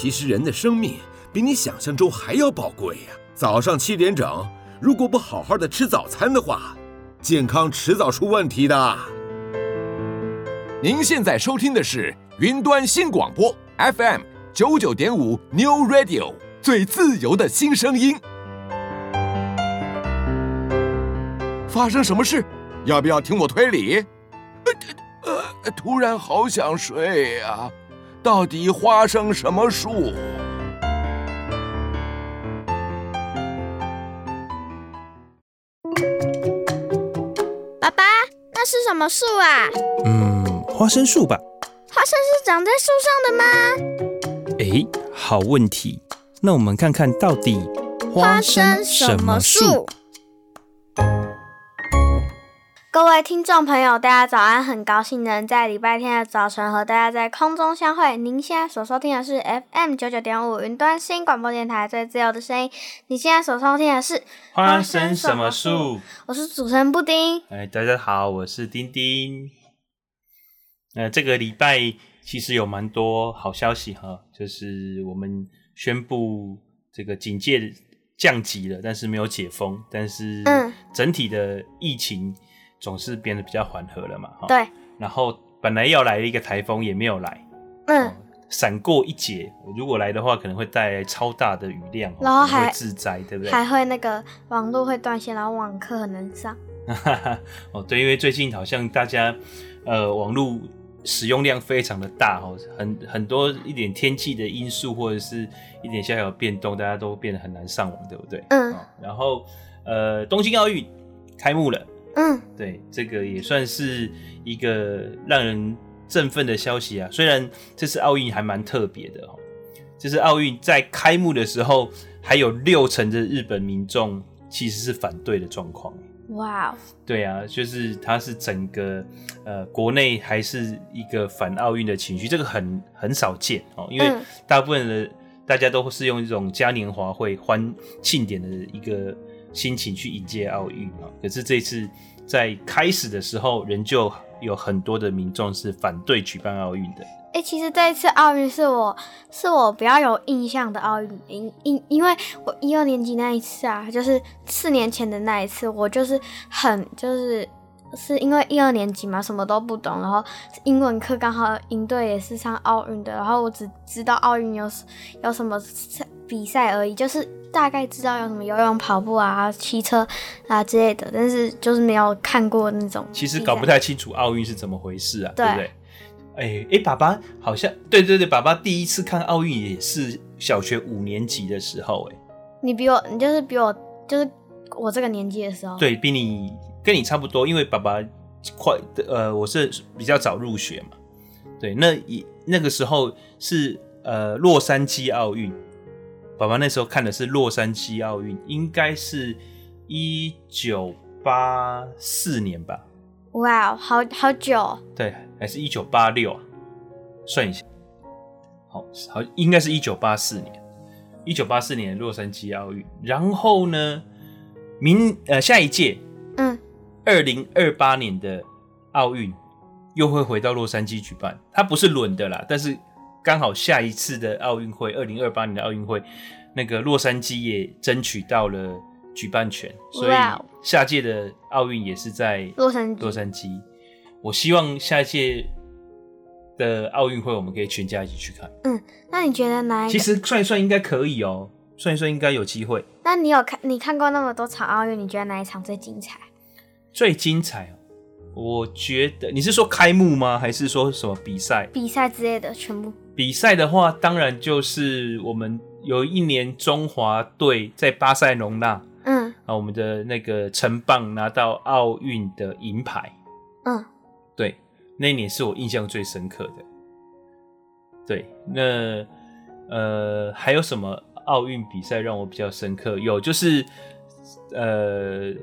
其实人的生命比你想象中还要宝贵呀。早上七点整，如果不好好的吃早餐的话，健康迟早出问题的。您现在收听的是云端新广播 FM 九九点五 New Radio，最自由的新声音。发生什么事？要不要听我推理？呃，呃，突然好想睡呀，到底花生什么树？爸爸，那是什么树啊？嗯，花生树吧。花生是长在树上的吗？哎，好问题。那我们看看到底花生什么树？各位听众朋友，大家早安！很高兴能在礼拜天的早晨和大家在空中相会。您现在所收听的是 FM 九九点五云端新广播电台最自由的声音。你现在所收听的是花生什么树？我是主持人布丁。哎，大家好，我是丁丁。呃，这个礼拜其实有蛮多好消息哈，就是我们宣布这个警戒降级了，但是没有解封，但是整体的疫情。总是变得比较缓和了嘛，哈。对。然后本来要来的一个台风也没有来，嗯，闪过一劫。如果来的话，可能会带来超大的雨量，然后还会致灾，对不对？还会那个网络会断线，然后网课很难上。哦，对，因为最近好像大家呃网络使用量非常的大哦，很很多一点天气的因素或者是一点小小的变动，大家都变得很难上网，对不对？嗯。哦、然后呃，东京奥运开幕了。嗯，对，这个也算是一个让人振奋的消息啊。虽然这次奥运还蛮特别的哦，这次奥运在开幕的时候，还有六成的日本民众其实是反对的状况。哇，对啊，就是它是整个呃国内还是一个反奥运的情绪，这个很很少见哦，因为大部分的大家都是用一种嘉年华会欢庆典的一个。心情去迎接奥运啊！可是这次在开始的时候，仍旧有很多的民众是反对举办奥运的。哎、其实这一次奥运是我是我比较有印象的奥运，因因因为我一二年级那一次啊，就是四年前的那一次，我就是很就是是因为一二年级嘛，什么都不懂，然后英文课刚好营队也是上奥运的，然后我只知道奥运有有什么比赛而已，就是。大概知道有什么游泳、跑步啊、骑车啊之类的，但是就是没有看过那种。其实搞不太清楚奥运是怎么回事啊，对，对不对？哎、欸、哎、欸，爸爸好像对对对，爸爸第一次看奥运也是小学五年级的时候，哎，你比我，你就是比我，就是我这个年纪的时候，对比你跟你差不多，因为爸爸快呃，我是比较早入学嘛，对，那一那个时候是呃洛杉矶奥运。爸爸那时候看的是洛杉矶奥运，应该是一九八四年吧？哇，好好久。对，还是一九八六啊？算一下，好好，应该是一九八四年，一九八四年洛杉矶奥运。然后呢，明呃下一届，嗯，二零二八年的奥运又会回到洛杉矶举办，它不是轮的啦，但是。刚好下一次的奥运会，二零二八年的奥运会，那个洛杉矶也争取到了举办权，所以下届的奥运也是在洛杉矶。洛杉矶，我希望下一届的奥运会我们可以全家一起去看。嗯，那你觉得哪一？其实算一算应该可以哦，算一算应该有机会。那你有看？你看过那么多场奥运，你觉得哪一场最精彩？最精彩哦。我觉得你是说开幕吗？还是说什么比赛？比赛之类的全部。比赛的话，当然就是我们有一年中华队在巴塞隆纳，嗯，啊，我们的那个成棒拿到奥运的银牌，嗯，对，那一年是我印象最深刻的。对，那呃，还有什么奥运比赛让我比较深刻？有，就是呃。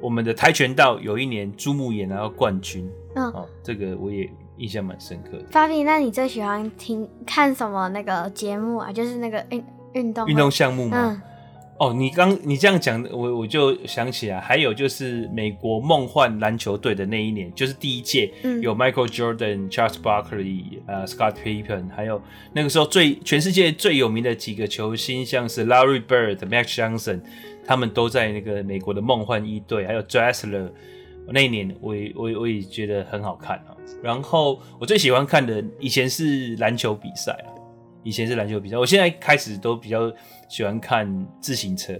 我们的跆拳道有一年猪木也拿到冠军，嗯，哦，这个我也印象蛮深刻的。法比，那你最喜欢听看什么那个节目啊？就是那个运运动运动项目吗？哦，你刚你这样讲，我我就想起来，还有就是美国梦幻篮球队的那一年，就是第一届，嗯、有 Michael Jordan、Charles Barkley、呃、Scott Pippen，还有那个时候最全世界最有名的几个球星，像是 Larry Bird、Magic Johnson，他们都在那个美国的梦幻一队，还有 Dressler 那一年我也我也我也觉得很好看啊。然后我最喜欢看的以前是篮球比赛啊，以前是篮球比赛，我现在开始都比较。喜欢看自行车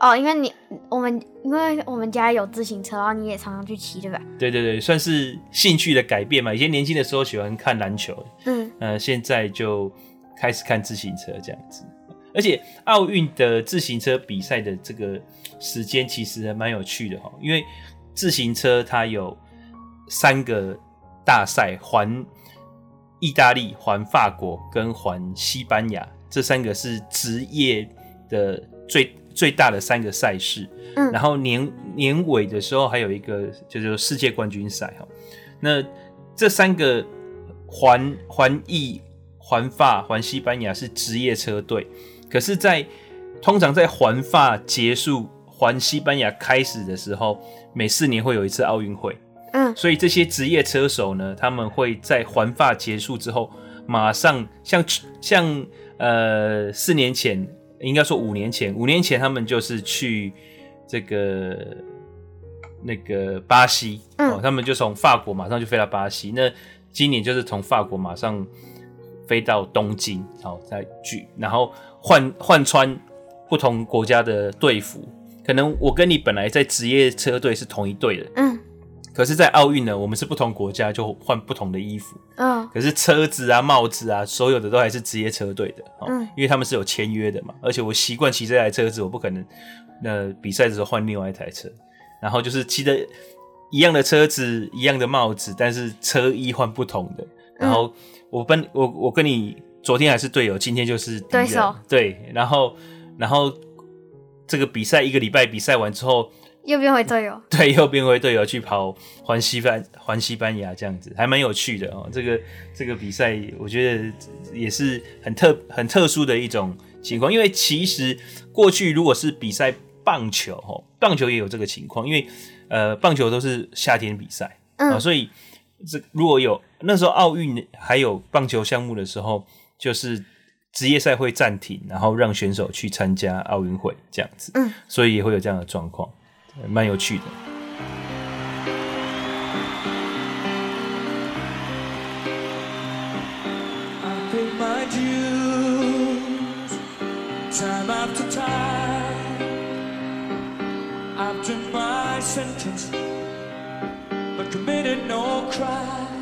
哦，因为你我们因为我们家有自行车，然后你也常常去骑，对吧？对对对，算是兴趣的改变嘛。以前年轻的时候喜欢看篮球，嗯，呃，现在就开始看自行车这样子。而且奥运的自行车比赛的这个时间其实还蛮有趣的哈，因为自行车它有三个大赛，环意大利、环法国跟环西班牙。这三个是职业的最最大的三个赛事，嗯，然后年年尾的时候还有一个就是世界冠军赛哈。那这三个环环意、环法、环西班牙是职业车队，可是在，在通常在环法结束、环西班牙开始的时候，每四年会有一次奥运会，嗯，所以这些职业车手呢，他们会在环法结束之后，马上像像。呃，四年前应该说五年前，五年前他们就是去这个那个巴西，嗯、哦，他们就从法国马上就飞到巴西。那今年就是从法国马上飞到东京，好、哦、再聚，然后换换穿不同国家的队服。可能我跟你本来在职业车队是同一队的，嗯。可是，在奥运呢，我们是不同国家，就换不同的衣服。嗯。可是车子啊、帽子啊，所有的都还是职业车队的。嗯。因为他们是有签约的嘛，而且我习惯骑这台车子，我不可能那比赛的时候换另外一台车。然后就是骑的一样的车子、一样的帽子，但是车衣换不同的。然后我跟我我跟你昨天还是队友，今天就是。对手。对，然后然后这个比赛一个礼拜比赛完之后。又变回队友，对，又变回队友去跑环西班环西班牙这样子，还蛮有趣的哦。这个这个比赛，我觉得也是很特很特殊的一种情况，因为其实过去如果是比赛棒球，哦，棒球也有这个情况，因为呃，棒球都是夏天比赛，嗯，所以这如果有那时候奥运还有棒球项目的时候，就是职业赛会暂停，然后让选手去参加奥运会这样子。嗯，所以也会有这样的状况，蛮有趣的。Sentence, but committed no crime.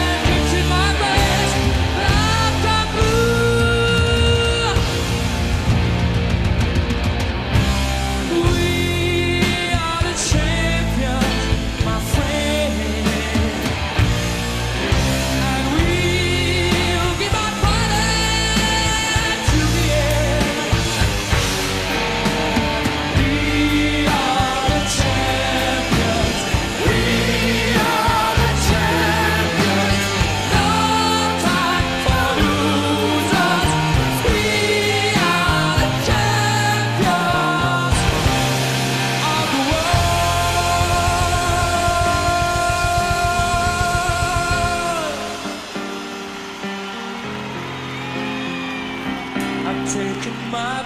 my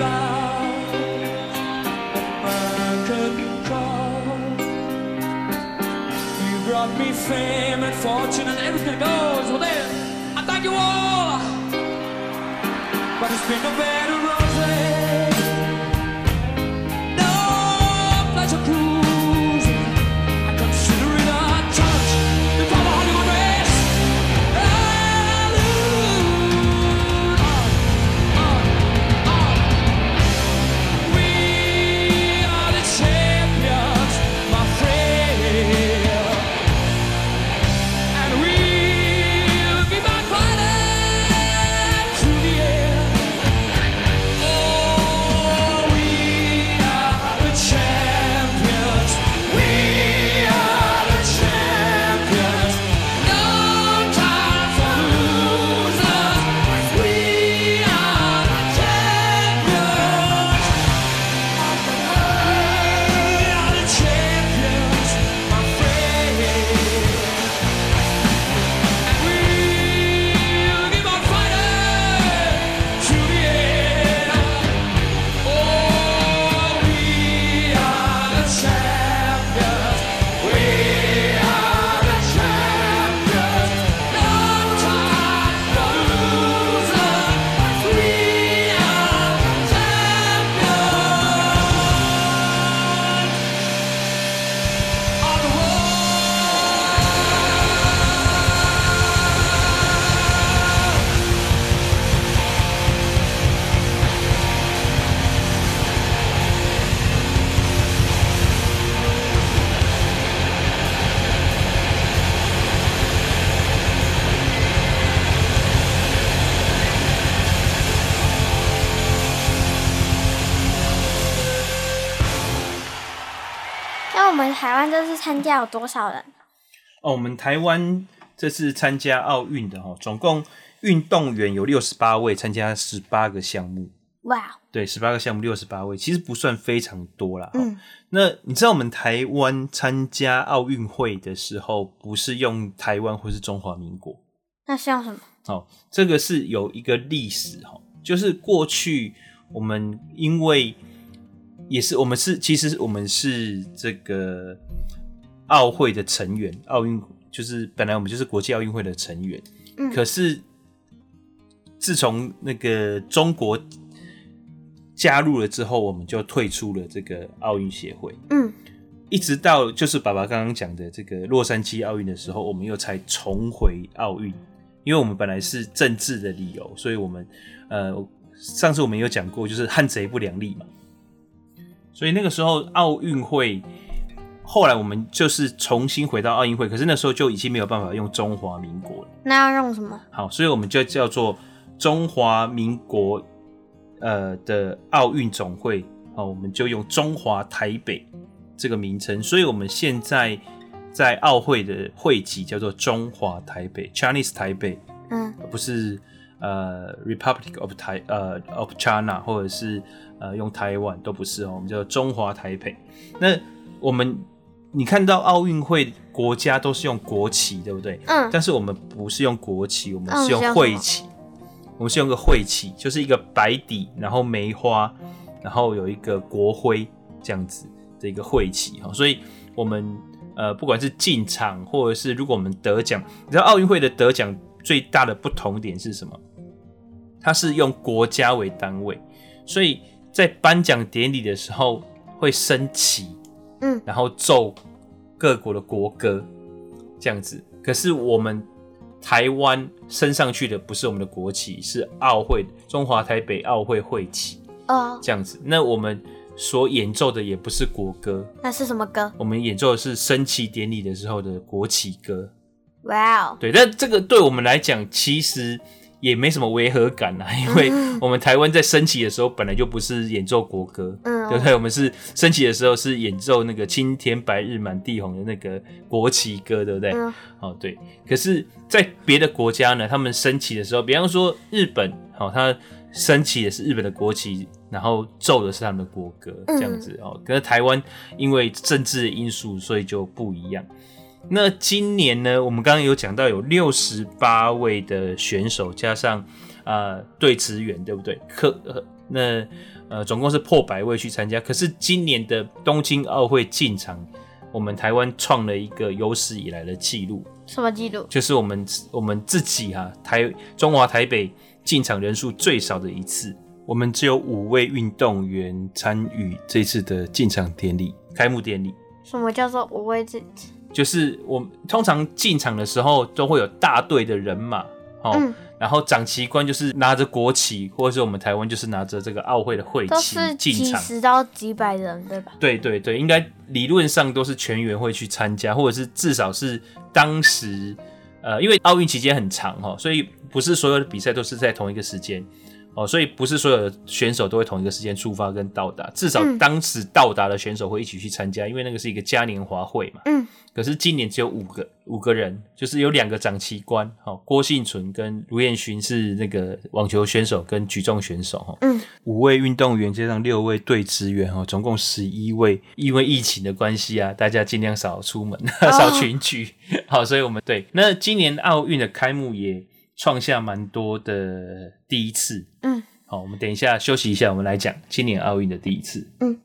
You brought me fame and fortune and everything goes Well then, I thank you all. But it's been a better 台湾这次参加有多少人？哦，我们台湾这次参加奥运的哈，总共运动员有六十八位，参加十八个项目。哇对，十八个项目，六十八位，其实不算非常多啦。嗯，那你知道我们台湾参加奥运会的时候，不是用台湾或是中华民国？那是用什么？哦，这个是有一个历史哈，就是过去我们因为也是我们是，其实我们是这个奥会的成员，奥运就是本来我们就是国际奥运会的成员，嗯，可是自从那个中国。加入了之后，我们就退出了这个奥运协会。嗯，一直到就是爸爸刚刚讲的这个洛杉矶奥运的时候，我们又才重回奥运。因为我们本来是政治的理由，所以我们呃上次我们有讲过，就是汉贼不两立嘛。所以那个时候奥运会，后来我们就是重新回到奥运会，可是那时候就已经没有办法用中华民国了。那要用什么？好，所以我们就叫做中华民国。呃的奥运总会，好，我们就用中华台北这个名称。所以我们现在在奥会的会籍叫做中华台北 （Chinese 台北），嗯，而不是呃 Republic of 台呃 of China，或者是呃用台湾都不是哦，我们叫中华台北。那我们你看到奥运会国家都是用国旗，对不对？嗯，但是我们不是用国旗，我们是用会旗。我们是用个会旗，就是一个白底，然后梅花，然后有一个国徽这样子的一个会旗哈。所以，我们呃，不管是进场，或者是如果我们得奖，你知道奥运会的得奖最大的不同点是什么？它是用国家为单位，所以在颁奖典礼的时候会升旗，嗯，然后奏各国的国歌这样子。可是我们。台湾升上去的不是我们的国旗，是奥会中华台北奥会会旗哦，这样子。那我们所演奏的也不是国歌，那是什么歌？我们演奏的是升旗典礼的时候的国旗歌。哇哦，对，但这个对我们来讲其实也没什么违和感啊，因为我们台湾在升旗的时候本来就不是演奏国歌，嗯，对不对？我们是升旗的时候是演奏那个青天白日满地红的那个国旗歌，对不对？嗯，哦，对。可是，在别的国家呢，他们升旗的时候，比方说日本，好，他升旗也是日本的国旗，然后奏的是他们的国歌，这样子哦。可是台湾因为政治的因素，所以就不一样。那今年呢，我们刚刚有讲到有六十八位的选手，加上啊队职员，对不对？可那呃总共是破百位去参加。可是今年的东京奥会进场，我们台湾创了一个有史以来的纪录。什么纪录？就是我们我们自己哈、啊、台中华台北进场人数最少的一次，我们只有五位运动员参与这次的进场典礼开幕典礼。什么叫做五位？就是我们通常进场的时候都会有大队的人马，哦，嗯、然后长旗官就是拿着国旗，或者是我们台湾就是拿着这个奥会的会旗进场，几十到几百人，对吧？对对对，应该理论上都是全员会去参加，或者是至少是当时，呃，因为奥运期间很长哈，所以不是所有的比赛都是在同一个时间。哦，所以不是所有的选手都会同一个时间出发跟到达，至少当时到达的选手会一起去参加，嗯、因为那个是一个嘉年华会嘛。嗯。可是今年只有五个五个人，就是有两个长旗官，哦，郭幸存跟卢彦勋是那个网球选手跟举重选手，哈。嗯。五位运动员加上六位队职员，哈，总共十一位。因为疫情的关系啊，大家尽量少出门，哦、少群聚。好，所以我们对那今年奥运的开幕也。创下蛮多的第一次，嗯，好，我们等一下休息一下，我们来讲今年奥运的第一次，嗯。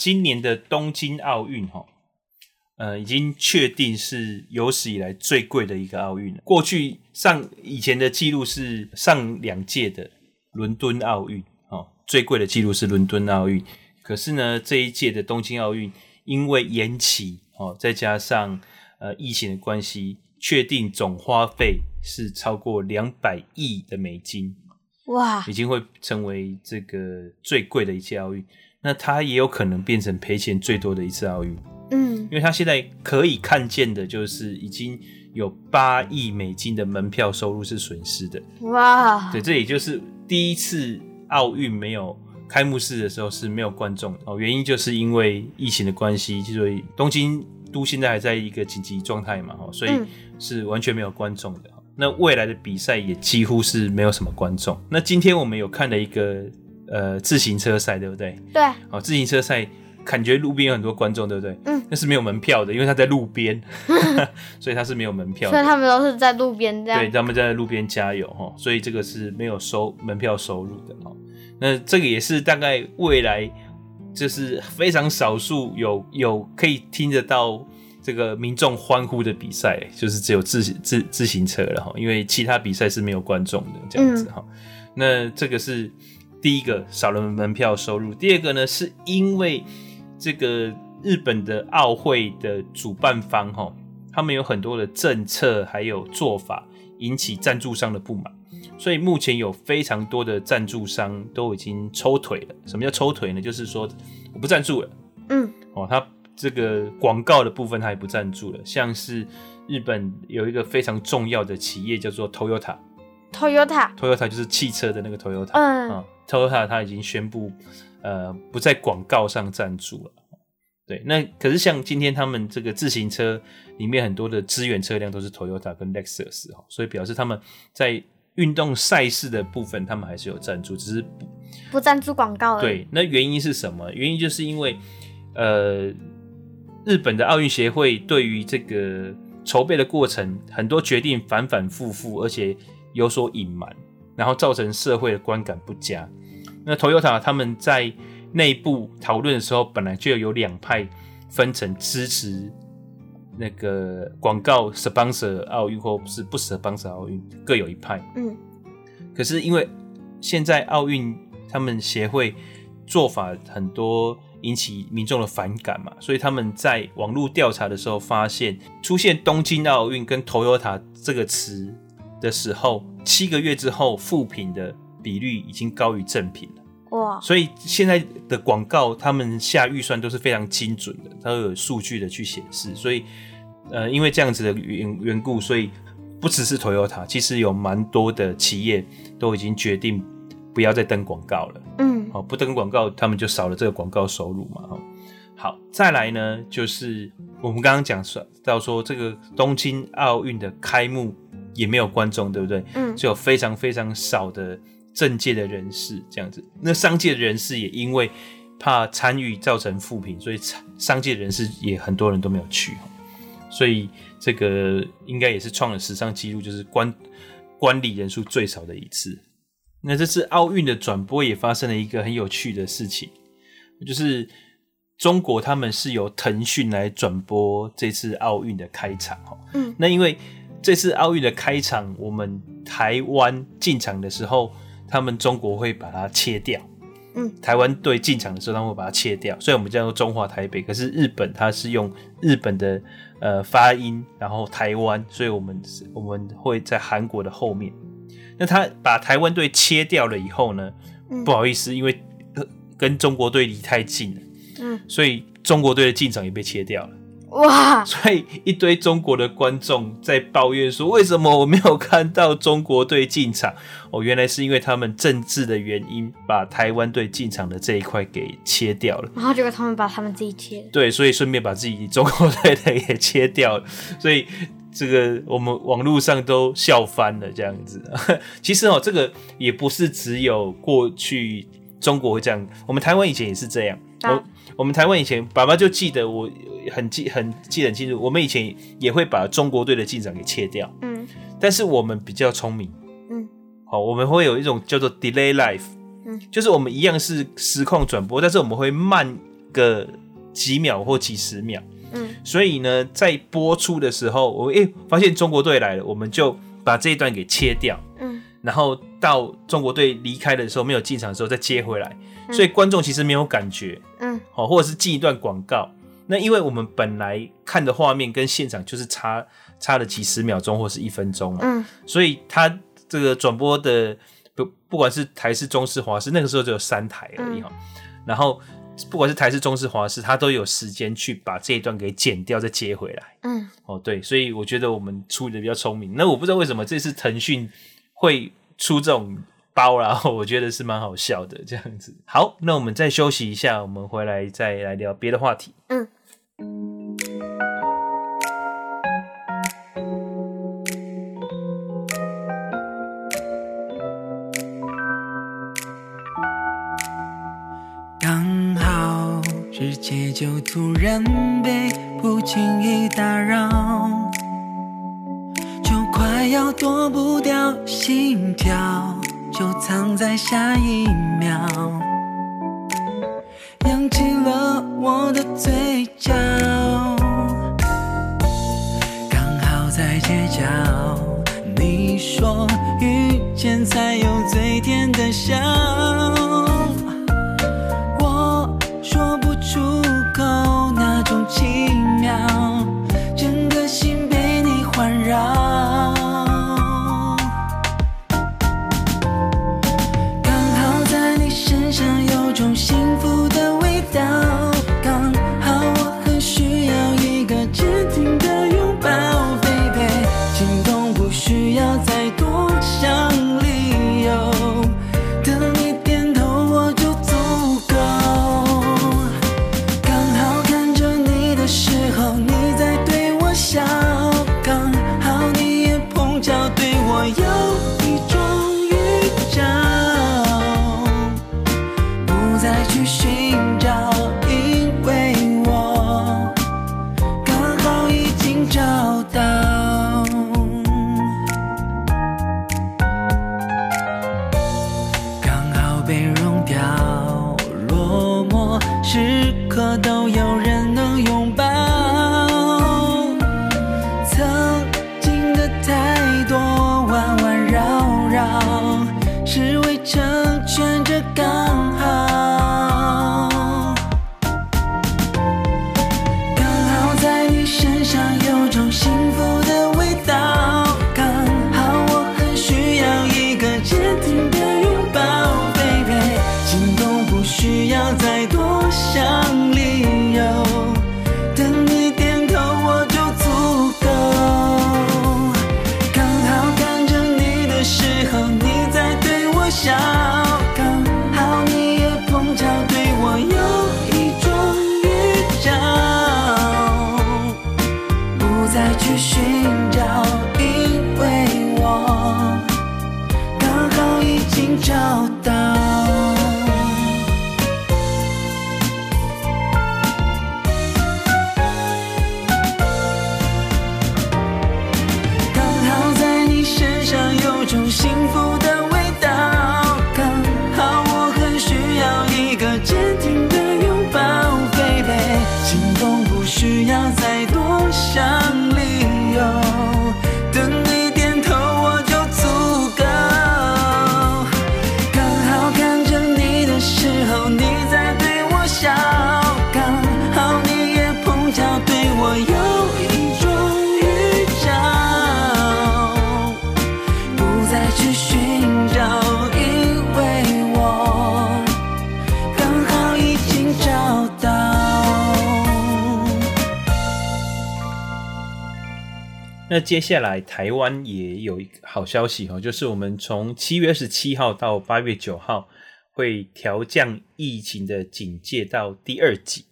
今年的东京奥运哈，呃，已经确定是有史以来最贵的一个奥运了。过去上以前的记录是上两届的伦敦奥运，哦，最贵的记录是伦敦奥运。可是呢，这一届的东京奥运因为延期，哦，再加上呃疫情的关系，确定总花费是超过两百亿的美金。哇已经会成为这个最贵的一届奥运。那他也有可能变成赔钱最多的一次奥运，嗯因为他现在可以看见的就是已经有八亿美金的门票收入是损失的。哇对，这也就是第一次奥运没有开幕式的时候是没有观众的哦，原因就是因为疫情的关系，所以东京都现在还在一个紧急状态嘛，所以嗯是完全没有观众的。那未来的比赛也几乎是没有什么观众。那今天我们有看了一个呃自行车赛，对不对？对，哦，自行车赛感觉路边有很多观众，对不对？嗯，那是没有门票的，因为他在路边，所以他是没有门票的。所以他们都是在路边这样。对，他们在路边加油哈，所以这个是没有收门票收入的哈。那这个也是大概未来就是非常少数有有可以听得到这个民众欢呼的比赛，就是只有自自自行车了哈，因为其他比赛是没有观众的这样子哈。那这个是第一个少了门票收入，第二个呢是因为这个日本的奥会的主办方哈，他们有很多的政策还有做法引起赞助商的不满，所以目前有非常多的赞助商都已经抽腿了。什么叫抽腿呢？就是说我不赞助了，嗯哦，他这个广告的部分他也不赞助了。像是日本有一个非常重要的企业叫做 Toyota。，Toyota，Toyota 就是汽车的那个 Toyota，嗯啊，Toyota 它已经宣布，呃，不在广告上赞助了。对，那可是像今天他们这个自行车里面很多的支援车辆都是 Toyota 跟 Lexus 哈，所以表示他们在运动赛事的部分他们还是有赞助，只是不不赞助广告而已。对。那原因是什么？原因就是因为呃，日本的奥运协会对于这个筹备的过程很多决定反反复复，而且有所隐瞒，然后造成社会的观感不佳。那 Toyota 他们在内部讨论的时候，本来就有两派分成支持那个广告 sponsor 奥运或是不 sponsor 奥运，各有一派。嗯可是因为现在奥运他们协会做法很多引起民众的反感嘛，所以他们在网络调查的时候发现，出现东京奥运跟 Toyota 这个词的时候，七个月之后副品的比率已经高于正品了。哇，所以现在的广告，他们下预算都是非常精准的，它都有数据的去显示。所以，呃，因为这样子的缘缘故，所以不只是 Toyota，其实有蛮多的企业都已经决定不要再登广告了。嗯哦，不登广告，他们就少了这个广告收入嘛。哈，好，再来呢，就是我们刚刚讲说到说，这个东京奥运的开幕也没有观众，对不对？嗯，就有非常非常少的政界的人士这样子。那商界的人士也因为怕参与造成负评，所以商界人士也很多人都没有去。所以这个应该也是创了史上纪录，就是观观礼人数最少的一次。那这次奥运的转播也发生了一个很有趣的事情，就是中国他们是由腾讯来转播这次奥运的开场。嗯，那因为这次奥运的开场，我们台湾进场的时候，他们中国会把它切掉。嗯，台湾队进场的时候，他们会把它切掉，所以我们叫做中华台北。可是日本它是用日本的呃发音，然后台湾，所以我们我们会在韩国的后面。那他把台湾队切掉了以后呢？嗯、不好意思，因为跟中国队离太近了，嗯，所以中国队的进场也被切掉了。哇！所以一堆中国的观众在抱怨说：“为什么我没有看到中国队进场？”哦，原来是因为他们政治的原因，把台湾队进场的这一块给切掉了。然后结果他们把他们自己切了。对，所以顺便把自己中国队的也切掉了。所以这个我们网络上都笑翻了，这样子。其实哦，这个也不是只有过去中国会这样，我们台湾以前也是这样。我们台湾以前，爸爸就记得我。很记很记得很清楚，我们以前也会把中国队的进展给切掉，嗯，但是我们比较聪明，嗯，好，我们会有一种叫做 delay life，嗯，就是我们一样是实况转播，但是我们会慢个几秒或几十秒，嗯，所以呢，在播出的时候，我诶、欸、发现中国队来了，我们就把这一段给切掉，嗯，然后到中国队离开的时候没有进场的时候再接回来，所以观众其实没有感觉，嗯，好，或者是进一段广告。那因为我们本来看的画面跟现场就是差差了几十秒钟或是一分钟嘛，嗯，所以他这个转播的不不管是台式、中视、华视，那个时候只有三台而已哈，嗯，然后不管是台式、中视、华视，他都有时间去把这一段给剪掉再接回来，嗯，哦对，所以我觉得我们处理的比较聪明。那我不知道为什么这次腾讯会出这种包，然 后我觉得是蛮好笑的这样子。好，那我们再休息一下，我们回来再来聊别的话题，嗯。刚好世界就突然被不经意打扰，要躲不掉心跳，就藏在下一秒。扬起了我的嘴角，刚好在街角。你说遇见才有最甜的笑，成全这高那接下来台湾也有一个好消息哦，就是我们从七月二十七号到八月九号会调降疫情的警戒到第二级。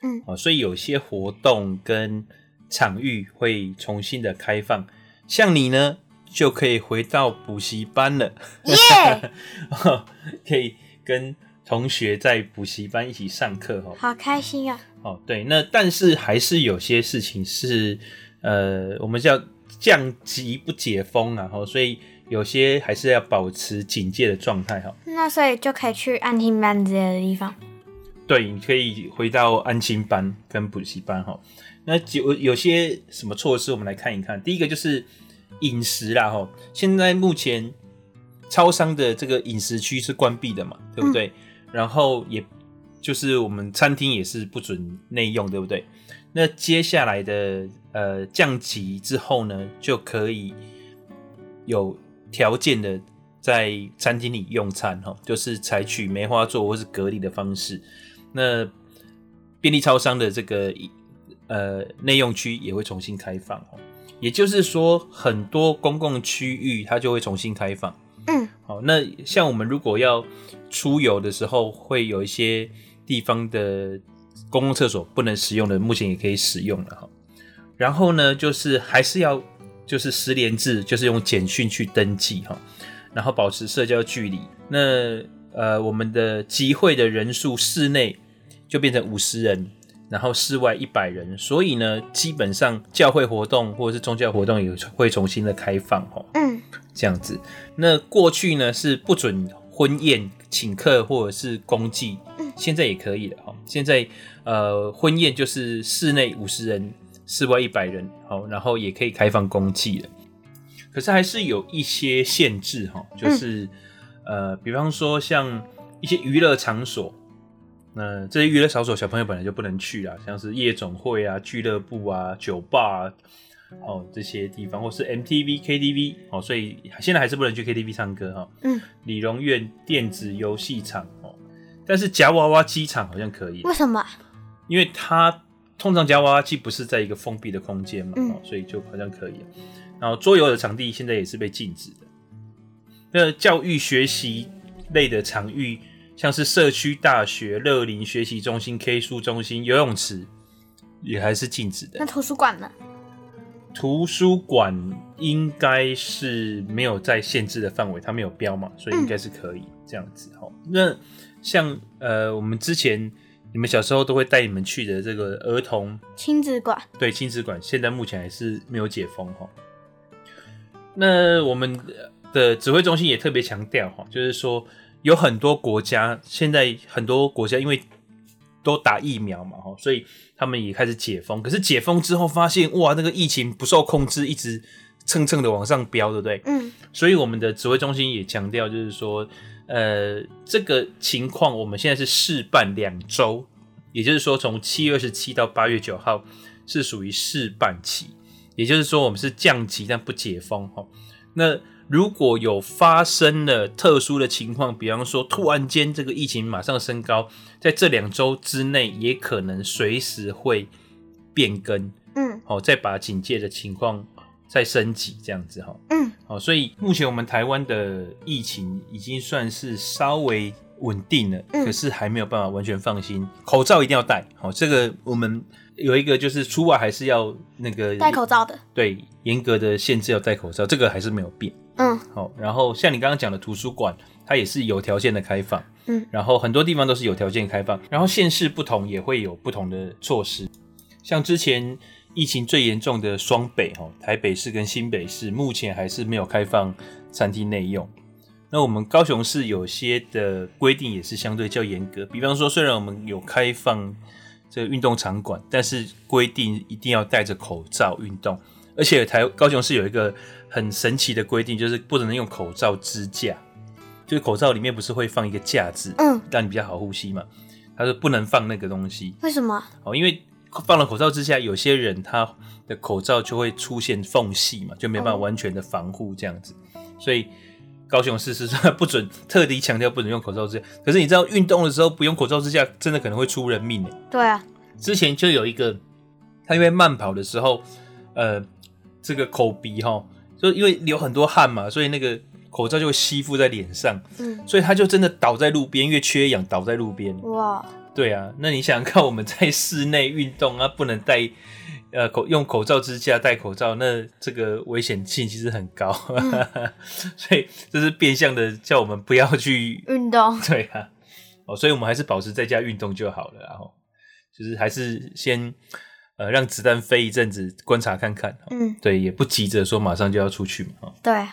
嗯，哦，所以有些活动跟场域会重新的开放，像你呢就可以回到补习班了，耶 可以跟同学在补习班一起上课哦，好开心啊！哦，对，那但是还是有些事情是。呃，我们叫降级不解封啊，哈，所以有些还是要保持警戒的状态哈。那所以就可以去安亲班之类的地方。对，你可以回到安心班跟补习班哈。那有有些什么措施，我们来看一看。第一个就是饮食啦，哈，现在目前超商的这个饮食区是关闭的嘛，对不对？嗯、然后也就是我们餐厅也是不准内用，对不对？那接下来的。呃，降级之后呢，就可以有条件的在餐厅里用餐哈，就是采取梅花座或是隔离的方式。那便利超商的这个呃内用区也会重新开放哦，也就是说，很多公共区域它就会重新开放。嗯，好，那像我们如果要出游的时候，会有一些地方的公共厕所不能使用的，目前也可以使用了哈。然后呢，就是还是要就是十连制，就是用简讯去登记哈，然后保持社交距离。那呃，我们的集会的人数，室内就变成五十人，然后室外一百人。所以呢，基本上教会活动或者是宗教活动也会重新的开放哈。嗯，这样子。那过去呢是不准婚宴请客或者是公祭，现在也可以了哈。现在呃，婚宴就是室内五十人。室外一百人，好，然后也可以开放公祭了。可是还是有一些限制哈，就是、嗯、呃，比方说像一些娱乐场所，那、呃、这些娱乐场所小朋友本来就不能去啦，像是夜总会啊、俱乐部啊、酒吧啊，哦这些地方，或是 MTV、KTV，哦，所以现在还是不能去 KTV 唱歌哈。嗯，理容院、电子游戏场哦，但是夹娃娃机场好像可以。为什么？因为它。通常夹娃娃机不是在一个封闭的空间嘛，嗯，所以就好像可以。然后桌游的场地现在也是被禁止的。那教育学习类的场域，像是社区大学、乐龄学习中心、K 书中心、游泳池，也还是禁止的。那图书馆呢？图书馆应该是没有在限制的范围，它没有标嘛，所以应该是可以这样子。哈，那像呃，我们之前。你们小时候都会带你们去的这个儿童亲子馆，对，亲子馆，现在目前还是没有解封哈。那我们的指挥中心也特别强调哈，就是说有很多国家现在很多国家因为都打疫苗嘛哈，所以他们也开始解封。可是解封之后发现哇，那个疫情不受控制，一直蹭蹭的往上飙，对不对？嗯。所以我们的指挥中心也强调，就是说。呃，这个情况我们现在是试办两周，也就是说从七月二十七到八月九号是属于试办期，也就是说我们是降级但不解封哈。那如果有发生了特殊的情况，比方说突然间这个疫情马上升高，在这两周之内也可能随时会变更，嗯，好，再把警戒的情况。再升级这样子哈，嗯，好，所以目前我们台湾的疫情已经算是稍微稳定了，嗯，可是还没有办法完全放心。口罩一定要戴，好，这个我们有一个就是出外还是要那个戴口罩的，对，严格的限制要戴口罩，这个还是没有变，嗯，好，然后像你刚刚讲的图书馆，它也是有条件的开放，嗯，然后很多地方都是有条件开放，然后县市不同也会有不同的措施，像之前。疫情最严重的双北，哈，台北市跟新北市目前还是没有开放餐厅内用。那我们高雄市有些的规定也是相对较严格，比方说，虽然我们有开放这个运动场馆，但是规定一定要戴着口罩运动，而且台高雄市有一个很神奇的规定，就是不能用口罩支架，就是口罩里面不是会放一个架子，嗯，让你比较好呼吸嘛？他说不能放那个东西，为什么？哦，因为。放了口罩之下，有些人他的口罩就会出现缝隙嘛，就没办法完全的防护这样子。所以高雄市是说不准，特地强调不准用口罩支架。可是你知道运动的时候不用口罩支架，真的可能会出人命。对啊，之前就有一个他因为慢跑的时候，呃，这个口鼻哈，就因为流很多汗嘛，所以那个口罩就会吸附在脸上，嗯，所以他就真的倒在路边，因为缺氧倒在路边。哇，对啊，那你想想看，我们在室内运动啊，不能戴呃口用口罩支架戴口罩，那这个危险性其实很高，嗯、所以这是变相的叫我们不要去运动。对啊，哦，所以我们还是保持在家运动就好了，然后就是还是先呃让子弹飞一阵子，观察看看。嗯，对，也不急着说马上就要出去嘛。对。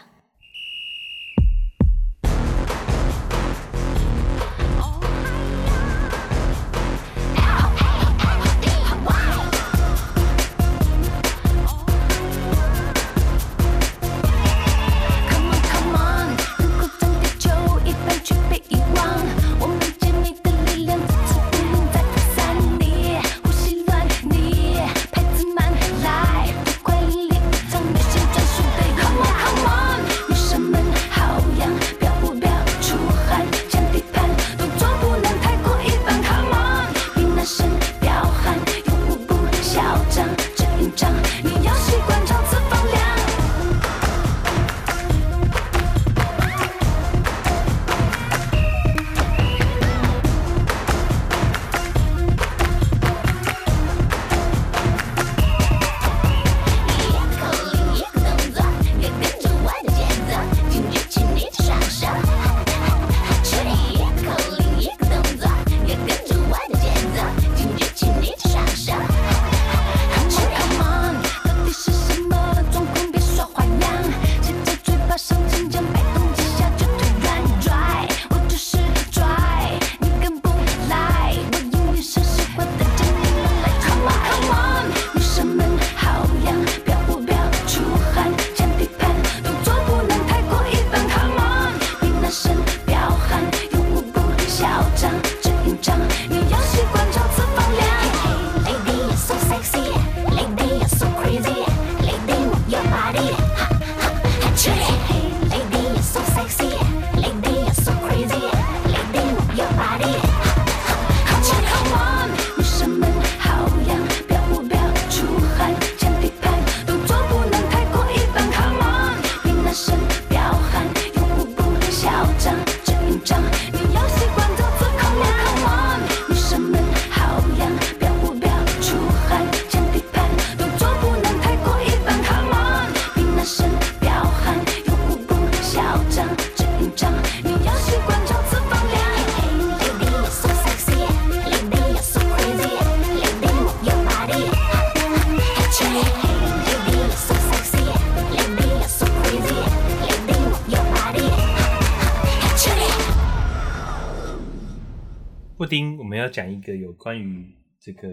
要讲一个有关于这个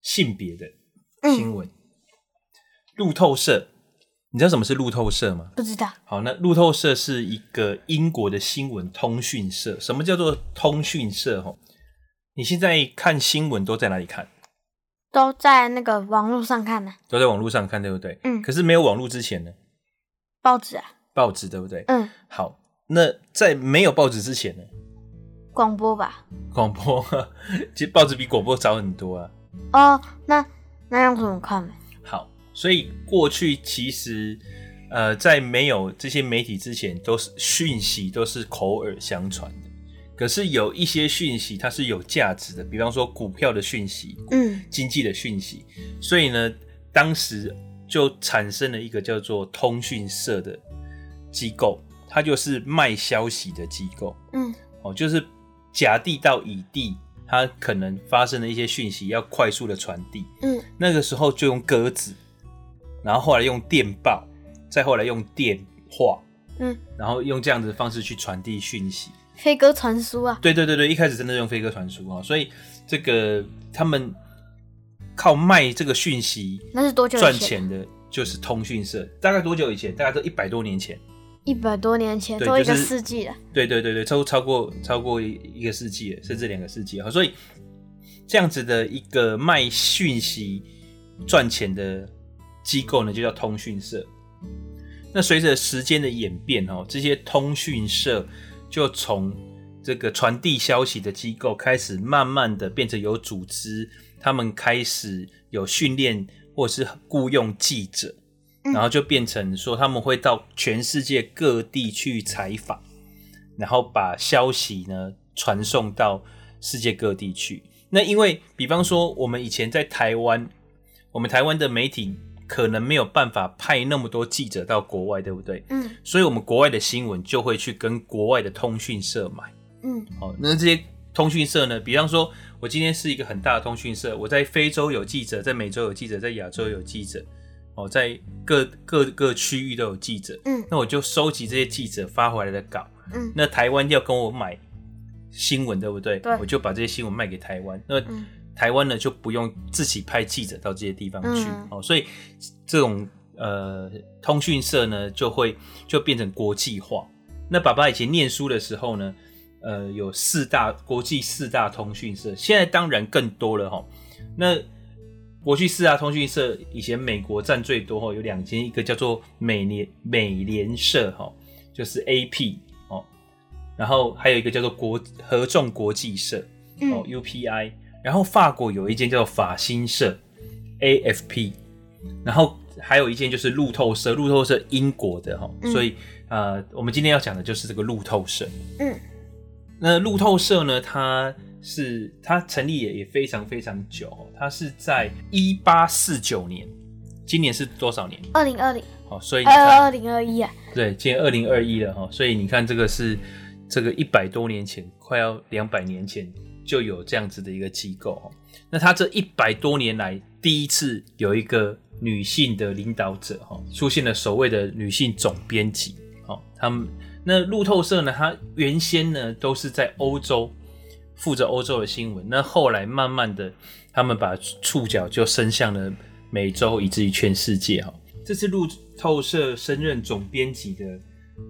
性别的新闻。路透社，你知道什么是路透社吗？不知道。好，那路透社是一个英国的新闻通讯社。什么叫做通讯社？吼，你现在看新闻都在哪里看？都在那个网络上看呢。都在网络上看，对不对？嗯。可是没有网络之前呢？报纸啊。报纸，对不对？嗯。好，那在没有报纸之前呢？广播吧，广播，其实报纸比广播早很多啊。哦，那那要怎么看呢？好，所以过去其实，呃，在没有这些媒体之前，都是讯息都是口耳相传的。可是有一些讯息它是有价值的，比方说股票的讯息，嗯，经济的讯息。所以呢，当时就产生了一个叫做通讯社的机构，它就是卖消息的机构。嗯，哦，就是。甲地到乙地，它可能发生的一些讯息要快速的传递。嗯，那个时候就用鸽子，然后后来用电报，再后来用电话。嗯，然后用这样子的方式去传递讯息。飞鸽传书啊？对对对对，一开始真的用飞鸽传书啊，所以这个他们靠卖这个讯息，那是多久赚钱的？就是通讯社。大概多久以前？大概都一百多年前。一百多年前，对都一个世纪了。对对对对，超超过超过一个世纪了，甚至两个世纪。所以这样子的一个卖讯息赚钱的机构呢，就叫通讯社。那随着时间的演变哦，这些通讯社就从这个传递消息的机构开始，慢慢的变成有组织，他们开始有训练或是雇佣记者，嗯然后就变成说他们会到全世界各地去采访，然后把消息呢传送到世界各地去。那因为比方说我们以前在台湾，我们台湾的媒体可能没有办法派那么多记者到国外，对不对？嗯所以我们国外的新闻就会去跟国外的通讯社买。嗯哦，那这些通讯社呢？比方说，我今天是一个很大的通讯社，我在非洲有记者，在美洲有记者，在亚洲有记者，哦，在各各个区域都有记者。嗯那我就收集这些记者发回来的稿。嗯那台湾要跟我买新闻，对不对？对我就把这些新闻卖给台湾。那嗯台湾呢就不用自己派记者到这些地方去。嗯哦，所以这种呃通讯社呢就会就变成国际化。那爸爸以前念书的时候呢，呃，有四大国际四大通讯社，现在当然更多了哈。那国际四大通讯社以前美国占最多哈，有两间，一个叫做美联美联社哈，就是 AP 哦，然后还有一个叫做国合众国际社哦嗯 UPI，然后法国有一间叫做法新社 AFP，然后还有一间就是路透社，路透社英国的哈，嗯。所以呃，我们今天要讲的就是这个路透社。嗯。那路透社呢，它是它成立也也非常非常久哦，它是在一八四九年，今年是多少年？二零二零哦，所以你看，二零二一啊，对，今年二零二一了哈，所以你看这个是这个一百多年前，快要两百年前就有这样子的一个机构哦。那它这一百多年来第一次有一个女性的领导者哈，出现了所谓的女性总编辑。哦，他们那路透社呢，它原先呢都是在欧洲负责欧洲的新闻，那后来慢慢的，他们把触角就伸向了美洲，以至于全世界哈。这次路透社升任总编辑的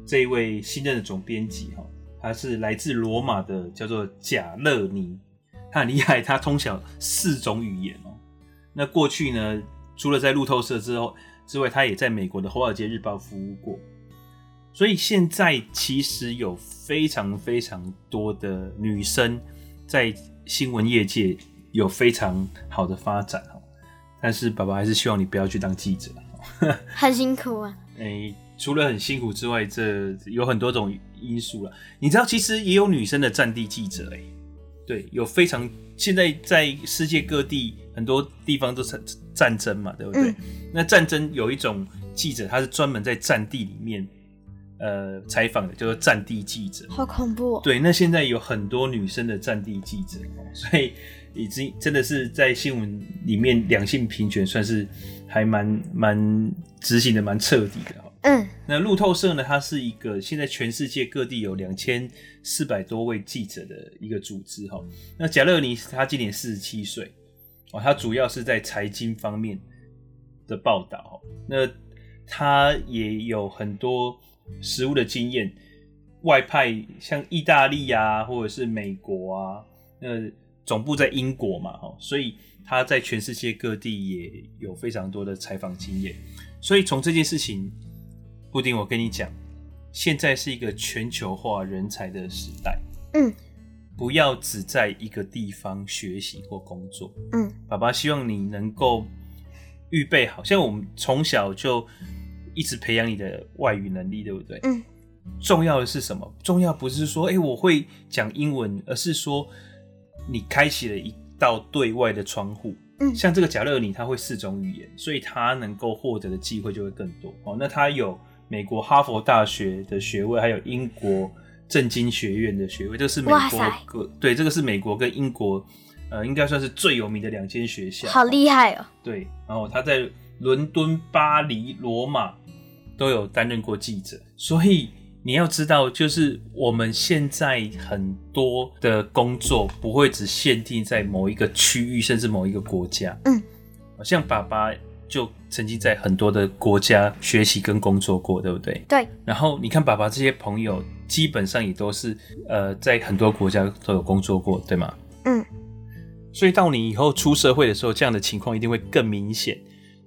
这一位新任的总编辑哈，他是来自罗马的，叫做贾勒尼，他很厉害，他通晓四种语言哦。那过去呢，除了在路透社之后之外，他也在美国的《华尔街日报》服务过。所以现在其实有非常非常多的女生在新闻业界有非常好的发展哦，但是爸爸还是希望你不要去当记者。很辛苦啊。诶，除了很辛苦之外，这有很多种因素了。你知道，其实也有女生的战地记者诶，对，有非常现在在世界各地很多地方都是战争嘛，对不对？嗯那战争有一种记者，他是专门在战地里面呃采访的，叫做战地记者。好恐怖、哦。对，那现在有很多女生的战地记者哦，所以已经真的是在新闻里面两性平权算是还蛮蛮执行的蛮彻底的哈。嗯那路透社呢，它是一个现在全世界各地有两千四百多位记者的一个组织哈。那贾勒尼他今年四十七岁哦，他主要是在财经方面的报道。那他也有很多实务的经验，外派像意大利啊，或者是美国啊，那总部在英国嘛，哈，所以他在全世界各地也有非常多的采访经验。所以从这件事情，布丁，我跟你讲，现在是一个全球化人才的时代，嗯不要只在一个地方学习或工作。嗯爸爸希望你能够预备好，像我们从小就一直培养你的外语能力，对不对？嗯。重要的是什么？重要不是说，哎、欸，我会讲英文，而是说你开启了一道对外的窗户。嗯像这个贾勒尼，他会四种语言，所以他能够获得的机会就会更多。哦，那他有美国哈佛大学的学位，还有英国政经学院的学位，这是美国哇塞个对，这个是美国跟英国，呃，应该算是最有名的两间学校。好厉害哦。对，然后他在伦敦、巴黎、罗马都有担任过记者，所以你要知道，就是我们现在很多的工作不会只限定在某一个区域，甚至某一个国家。嗯，像爸爸就曾经在很多的国家学习跟工作过，对不对？对，然后你看爸爸这些朋友，基本上也都是呃在很多国家都有工作过，对吗？嗯所以到你以后出社会的时候，这样的情况一定会更明显。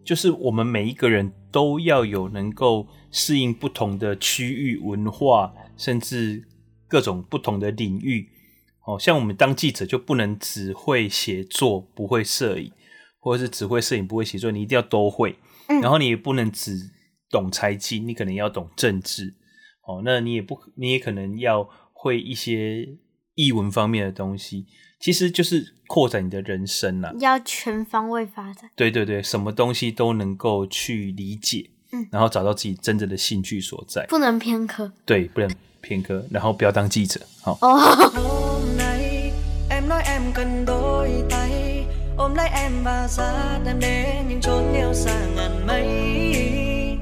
就是我们每一个人都要有能够适应不同的区域文化，甚至各种不同的领域。哦，像我们当记者就不能只会写作，不会摄影，或者是只会摄影不会写作，你一定要都会。嗯然后你也不能只懂财经，你可能要懂政治，哦，那你也不，你也可能要会一些译文方面的东西，其实就是扩展你的人生啦。要全方位发展。对对对，什么东西都能够去理解，嗯，然后找到自己真正的兴趣所在，不能偏科。对，不能偏科，然后不要当记者，好。哦，Hôm nay em nói em cần đôi tay ôm lấy em và dắt em đến những chốn yêu xa ngàn mây.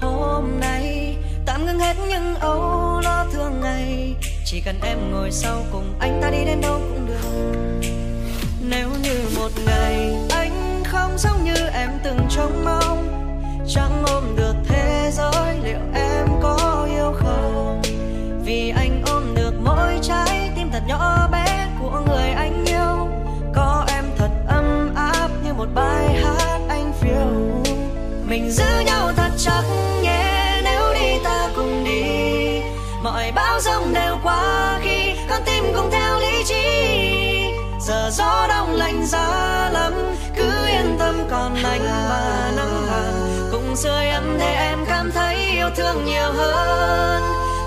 Hôm nay tạm ngưng hết những âu lo thương ngày, chỉ cần em ngồi sau cùng anh ta đi đến đâu cũng được. Nếu như một ngày anh không giống như em từng trông mong, chẳng ôm được thế giới liệu em có yêu không? vì anh ôm được mỗi trái tim thật nhỏ bé của người anh yêu có em thật ấm áp như một bài hát anh phiêu mình giữ nhau thật chắc bão giông đều qua khi con tim cùng theo lý trí. Giờ gió đông lạnh giá lắm, cứ yên tâm còn anh và nắng vàng cùng sưởi ấm để em cảm thấy yêu thương nhiều hơn.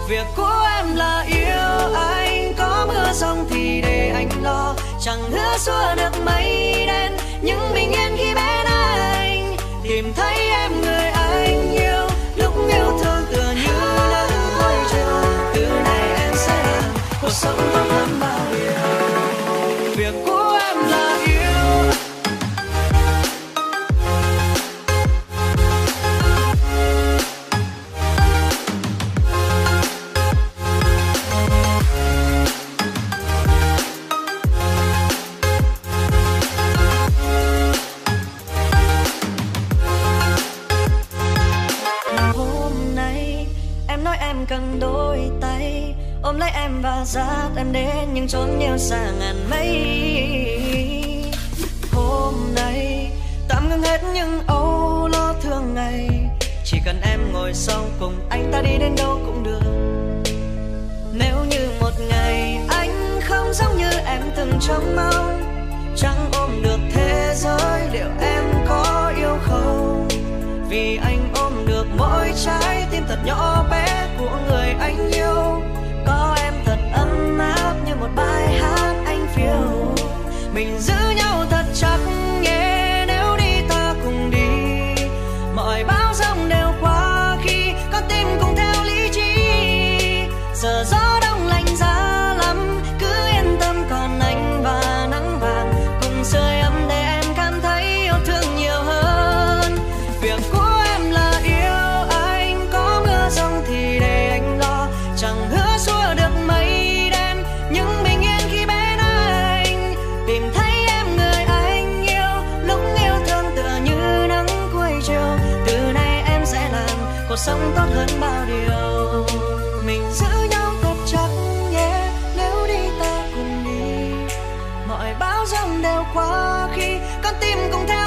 Việc của em là yêu anh, có mưa rông thì để anh lo. Chẳng hứa xua được mây đen, nhưng bình yên khi bên anh. Tìm thấy em người was on my mind. Em và dắt em đến những chốn nhiều xa ngàn mây. Hôm nay tạm ngưng hết những âu lo thường ngày. Chỉ cần em ngồi sau cùng anh ta đi đến đâu cũng được. Nếu như một ngày anh không giống như em từng trông mong, chẳng ôm được thế giới liệu em có yêu không? Vì anh ôm được mỗi trái tim thật nhỏ bé của người anh yêu bài hát anh phiêu. Mình giữ nhau thật chắc nhé tim cũng thế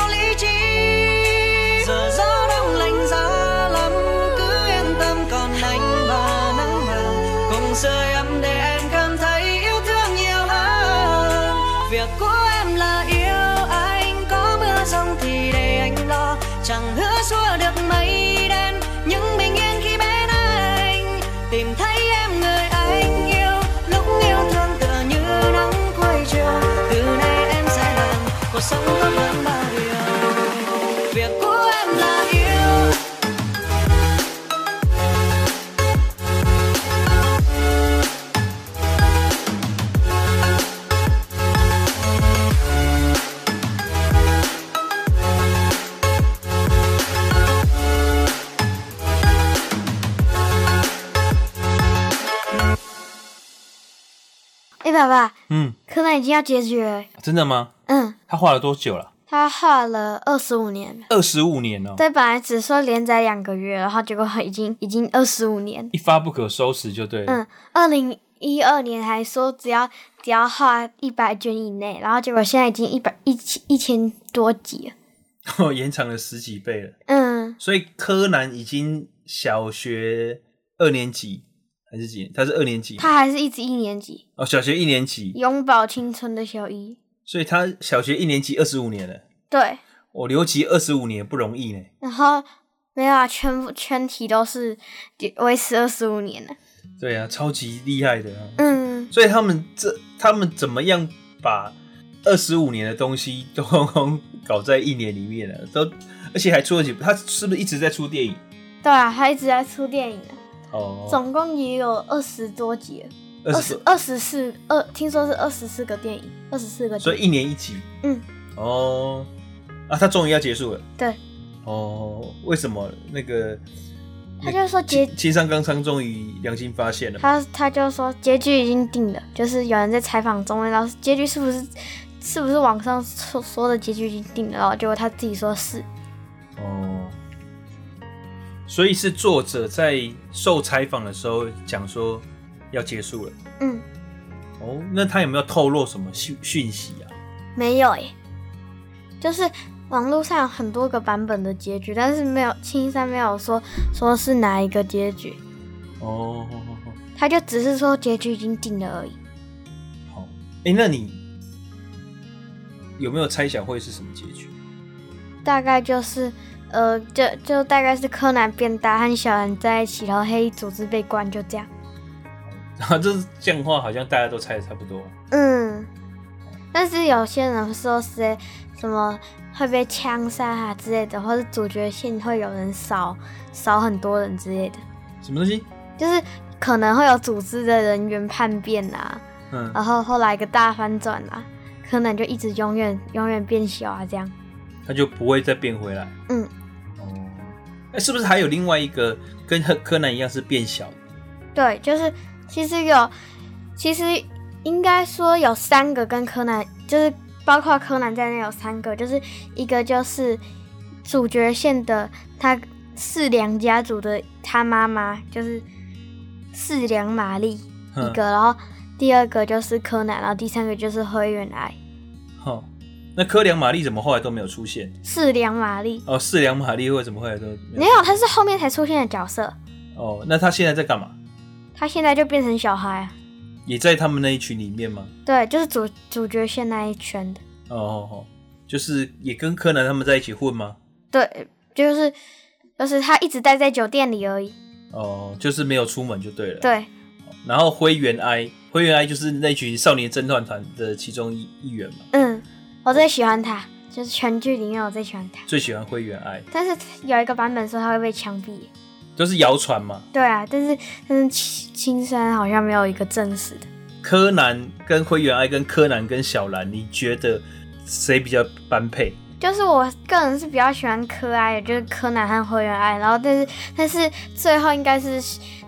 哎、爸爸，嗯，柯南已经要结局了。真的吗？嗯，他画了多久了？他画了二十五年。二十五年哦，对，本来只说连载两个月，然后结果已经已经二十五年。一发不可收拾就对了。嗯，二零一二年还说只要只要画一百卷以内，然后结果现在已经一百一千一千多集了。哦，延长了十几倍了。嗯，所以柯南已经小学二年级还是几年？他是二年级，他还是一直一年级，哦，小学一年级，永葆青春的小一。所以他小学一年级二十五年了。对，我留级二十五年不容易呢。然后没有啊，全部全体都是维持二十五年了。对啊，超级厉害的啊。嗯，所以他们这他们怎么样把二十五年的东西都搞在一年里面了？都而且还出了几部，他是不是一直在出电影？对啊，他一直在出电影啊。哦，总共也有二十多集，二十二十多，二十四二，听说是二十四个电影，二十四个。所以一年一集。嗯，哦，啊，他终于要结束了。对，哦，为什么那个？他就说结，青山刚昌终于良心发现了。他他就说结局已经定了，就是有人在采访中问老师结局是不是是不是网上说说的结局已经定了，然后结果他自己说是。哦，所以是作者在受采访的时候讲说要结束了。嗯，哦，那他有没有透露什么讯讯息啊？没有耶，就是网络上有很多个版本的结局，但是没有青山没有说说是哪一个结局，哦，他就只是说结局已经定了而已。好，哎，那你有没有猜想会是什么结局？大概就是，呃，就就大概是柯南变大和小兰在一起，然后黑衣组织被关，就这样。然后这这样的话，好像大家都猜的差不多。嗯，但是有些人说是什么会被枪杀啊之类的，或是主角线会有人少少很多人之类的，什么东西？就是可能会有组织的人员叛变啊，嗯，然后后来一个大翻转啊，柯南就一直永远永远变小啊，这样。他就不会再变回来。嗯，哦，哎，是不是还有另外一个跟柯柯南一样是变小的？对，就是其实有，其实应该说有三个跟柯南，就是包括柯南在内有三个，就是一个就是主角线的他四良家族的他妈妈，就是四良玛丽一个，然后第二个就是柯南，然后第三个就是灰原哀。好，那柯良玛丽怎么后来都没有出现？四良玛丽哦，四良玛丽为什么后来都没有，他是后面才出现的角色，哦，那他现在在干嘛？他现在就变成小孩啊。也在他们那一群里面吗？对，就是主主角线那一圈的。哦哦哦，就是也跟柯南他们在一起混吗？对，就是就是他一直待在酒店里而已。哦，就是没有出门就对了。。对，然后灰原哀，灰原哀就是那群少年侦探团的其中一一员嘛，嗯，我最喜欢他，就是全剧里面我最喜欢他。最喜欢灰原哀，但是有一个版本说他会被枪毙。都是谣传嘛。对啊，但是但是青青山好像没有一个证实的。柯南跟灰原哀跟柯南跟小兰，你觉得谁比较般配？就是我个人是比较喜欢柯哀的，就是柯南和灰原哀。然后但是但是最后应该是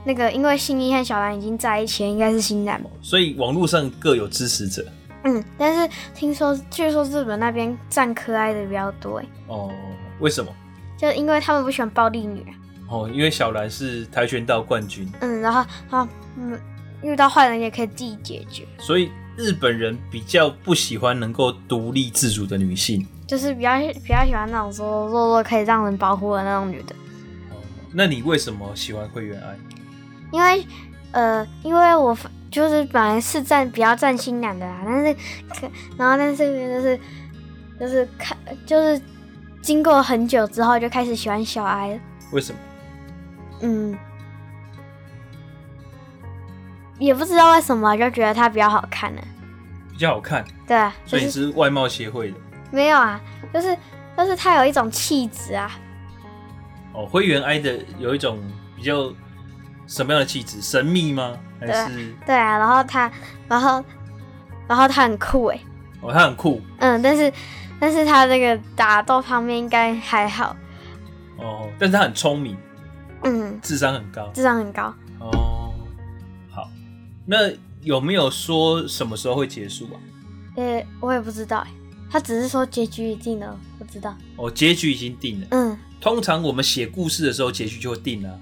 那个，因为新一和小兰已经在一起了，应该是新男。所以网络上各有支持者。嗯，但是听说据说日本那边站可爱的比较多哎，哦，为什么？就因为他们不喜欢暴力女。哦，因为小兰是跆拳道冠军，嗯，然后然后嗯，遇到坏人也可以自己解决，所以日本人比较不喜欢能够独立自主的女性。就是比较比较喜欢那种说弱弱可以让人保护的那种女的。哦，那你为什么喜欢灰原哀？因为呃，因为我就是本来是占比较占新男的啦，但是可然后但是就是就是看就是经过很久之后就开始喜欢小哀了。为什么？嗯，也不知道为什么就觉得她比较好看呢。比较好看，对啊，所以是是外貌协会的。没有啊，就是就是她有一种气质啊。哦，灰原哀的有一种比较什么样的气质？神秘吗？还是对啊，然后他然后然后他很酷哎。哦，他很酷嗯，但是但是他那个打斗方面应该还好。哦，但是他很聪明，嗯，智商很高。智商很高。哦，好，那有没有说什么时候会结束啊？呃，我也不知道哎，他只是说结局已定了，不知道。哦，结局已经定了。嗯，通常我们写故事的时候，结局就会定了啊，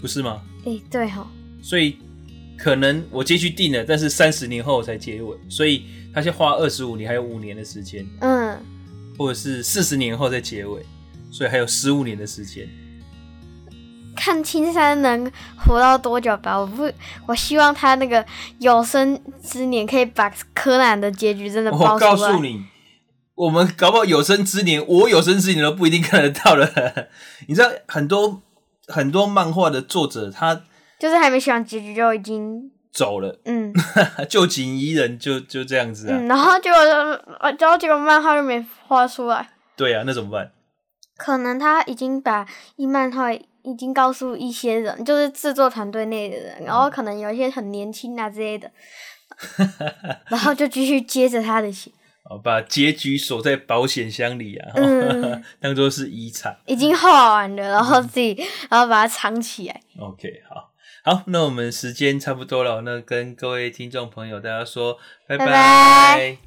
不是吗？诶，对吼，所以可能我结局定了，但是三十年后才结尾，所以他先花二十五年，还有五年的时间，嗯，或者是四十年后再结尾，所以还有十五年的时间。看青山能活到多久吧。我不，我希望他那个有生之年可以把柯南的结局真的我爆出来。告诉你，我们搞不好有生之年，我有生之年都不一定看得到了。你知道很多很多漫画的作者，他就是还没写完结局就已经走了，嗯 旧井伊人就就这样子啊。嗯，然后结果就，然后结果漫画就没画出来。对啊，那怎么办？可能他已经把一漫画已经告诉一些人，就是制作团队内的人，然后可能有一些很年轻啊之类的，然后就继续接着他的写。哦，把结局锁在保险箱里啊，嗯。当做是遗产。已经画完了，然后自己，然后把它藏起来。OK，好，好，那我们时间差不多了，那跟各位听众朋友大家说，拜拜。拜